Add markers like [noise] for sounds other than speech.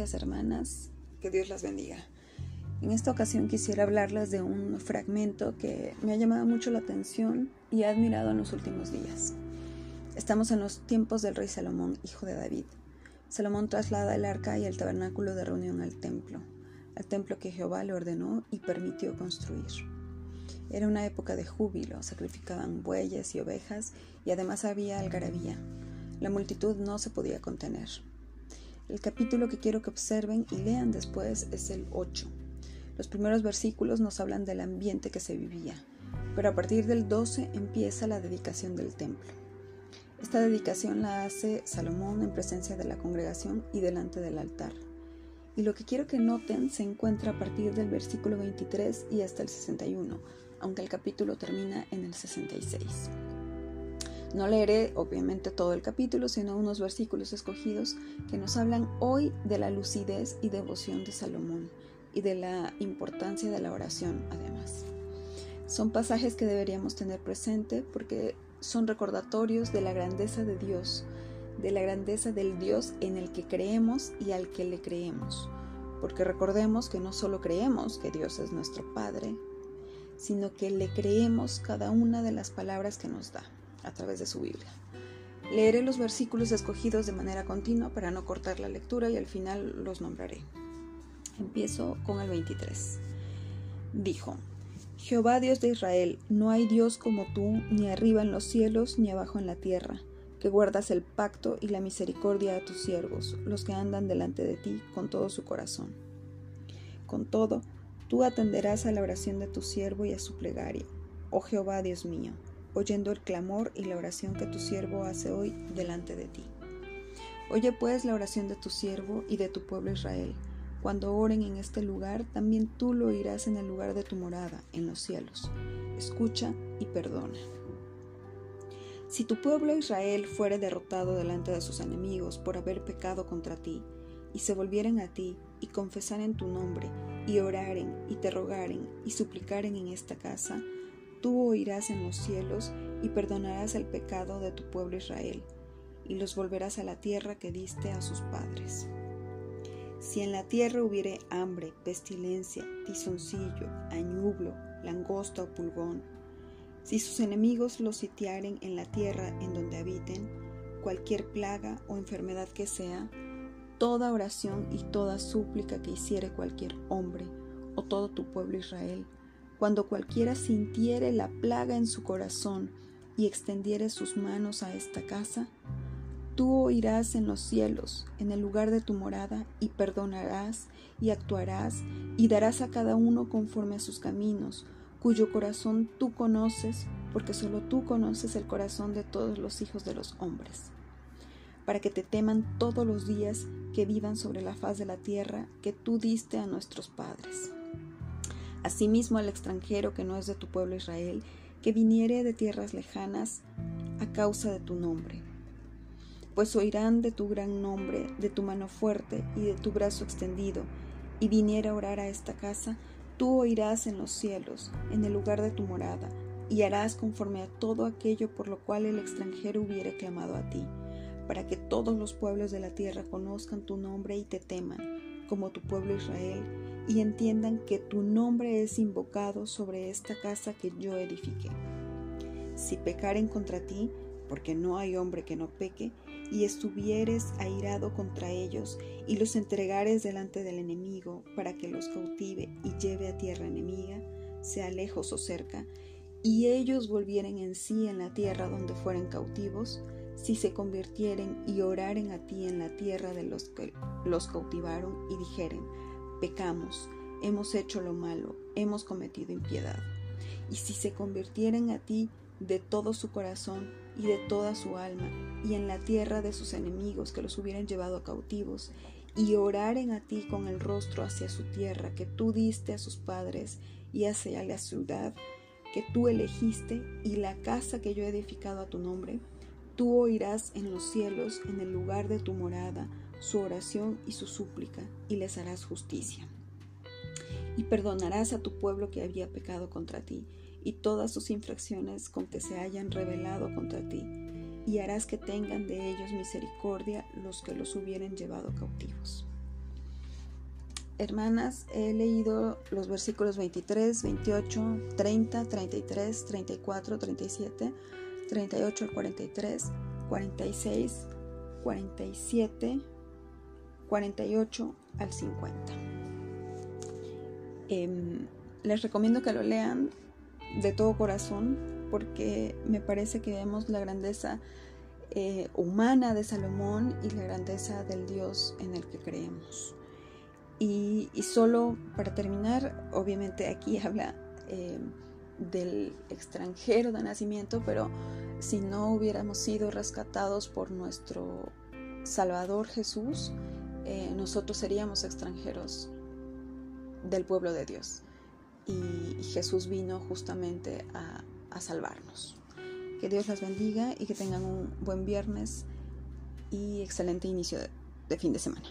hermanas, que Dios las bendiga. En esta ocasión quisiera hablarles de un fragmento que me ha llamado mucho la atención y he admirado en los últimos días. Estamos en los tiempos del rey Salomón, hijo de David. Salomón traslada el arca y el tabernáculo de reunión al templo, al templo que Jehová le ordenó y permitió construir. Era una época de júbilo, sacrificaban bueyes y ovejas y además había algarabía. La multitud no se podía contener. El capítulo que quiero que observen y lean después es el 8. Los primeros versículos nos hablan del ambiente que se vivía, pero a partir del 12 empieza la dedicación del templo. Esta dedicación la hace Salomón en presencia de la congregación y delante del altar. Y lo que quiero que noten se encuentra a partir del versículo 23 y hasta el 61, aunque el capítulo termina en el 66. No leeré obviamente todo el capítulo, sino unos versículos escogidos que nos hablan hoy de la lucidez y devoción de Salomón y de la importancia de la oración además. Son pasajes que deberíamos tener presente porque son recordatorios de la grandeza de Dios, de la grandeza del Dios en el que creemos y al que le creemos. Porque recordemos que no solo creemos que Dios es nuestro Padre, sino que le creemos cada una de las palabras que nos da a través de su Biblia. Leeré los versículos escogidos de manera continua para no cortar la lectura y al final los nombraré. Empiezo con el 23. Dijo, Jehová Dios de Israel, no hay Dios como tú, ni arriba en los cielos, ni abajo en la tierra, que guardas el pacto y la misericordia a tus siervos, los que andan delante de ti con todo su corazón. Con todo, tú atenderás a la oración de tu siervo y a su plegaria, oh Jehová Dios mío oyendo el clamor y la oración que tu siervo hace hoy delante de ti. Oye pues la oración de tu siervo y de tu pueblo Israel. Cuando oren en este lugar, también tú lo oirás en el lugar de tu morada, en los cielos. Escucha y perdona. Si tu pueblo Israel fuere derrotado delante de sus enemigos por haber pecado contra ti, y se volvieren a ti, y confesaren tu nombre, y oraren, y te rogaren, y suplicaren en esta casa, tú oirás en los cielos y perdonarás el pecado de tu pueblo Israel, y los volverás a la tierra que diste a sus padres. Si en la tierra hubiere hambre, pestilencia, tizoncillo, añublo, langosta o pulgón, si sus enemigos los sitiaren en la tierra en donde habiten, cualquier plaga o enfermedad que sea, toda oración y toda súplica que hiciere cualquier hombre o todo tu pueblo Israel, cuando cualquiera sintiere la plaga en su corazón y extendiere sus manos a esta casa, tú oirás en los cielos, en el lugar de tu morada, y perdonarás y actuarás y darás a cada uno conforme a sus caminos, cuyo corazón tú conoces, porque solo tú conoces el corazón de todos los hijos de los hombres, para que te teman todos los días que vivan sobre la faz de la tierra que tú diste a nuestros padres asimismo al extranjero que no es de tu pueblo Israel, que viniere de tierras lejanas a causa de tu nombre. Pues oirán de tu gran nombre, de tu mano fuerte y de tu brazo extendido, y viniera a orar a esta casa, tú oirás en los cielos, en el lugar de tu morada, y harás conforme a todo aquello por lo cual el extranjero hubiere clamado a ti, para que todos los pueblos de la tierra conozcan tu nombre y te teman, como tu pueblo Israel, y entiendan que tu nombre es invocado sobre esta casa que yo edifiqué. Si pecaren contra ti, porque no hay hombre que no peque, y estuvieres airado contra ellos, y los entregares delante del enemigo, para que los cautive y lleve a tierra enemiga, sea lejos o cerca, y ellos volvieren en sí en la tierra donde fueren cautivos, si se convirtieren y oraren a ti en la tierra de los que los cautivaron y dijeren, pecamos, hemos hecho lo malo, hemos cometido impiedad. Y si se convirtieren a ti de todo su corazón y de toda su alma, y en la tierra de sus enemigos que los hubieran llevado cautivos, y oraren a ti con el rostro hacia su tierra que tú diste a sus padres y hacia la ciudad que tú elegiste y la casa que yo he edificado a tu nombre, Tú oirás en los cielos, en el lugar de tu morada, su oración y su súplica, y les harás justicia. Y perdonarás a tu pueblo que había pecado contra ti, y todas sus infracciones con que se hayan rebelado contra ti, y harás que tengan de ellos misericordia los que los hubieren llevado cautivos. hermanas, he leído los versículos 23, 28, 30, 33, 34, 37, 38 al 43, 46, 47, 48 al 50. Em, les recomiendo que lo lean de todo corazón porque me parece que vemos la grandeza eh, humana de Salomón y la grandeza del Dios en el que creemos. Y, solo para terminar, obviamente aquí [laughs] habla eh, del extranjero de nacimiento, pero si no hubiéramos sido rescatados por nuestro Salvador Jesús, eh, nosotros seríamos extranjeros del pueblo de Dios. Y, Jesús vino justamente a, salvarnos. Que Dios las bendiga y que tengan un buen viernes y excelente inicio de fin de semana.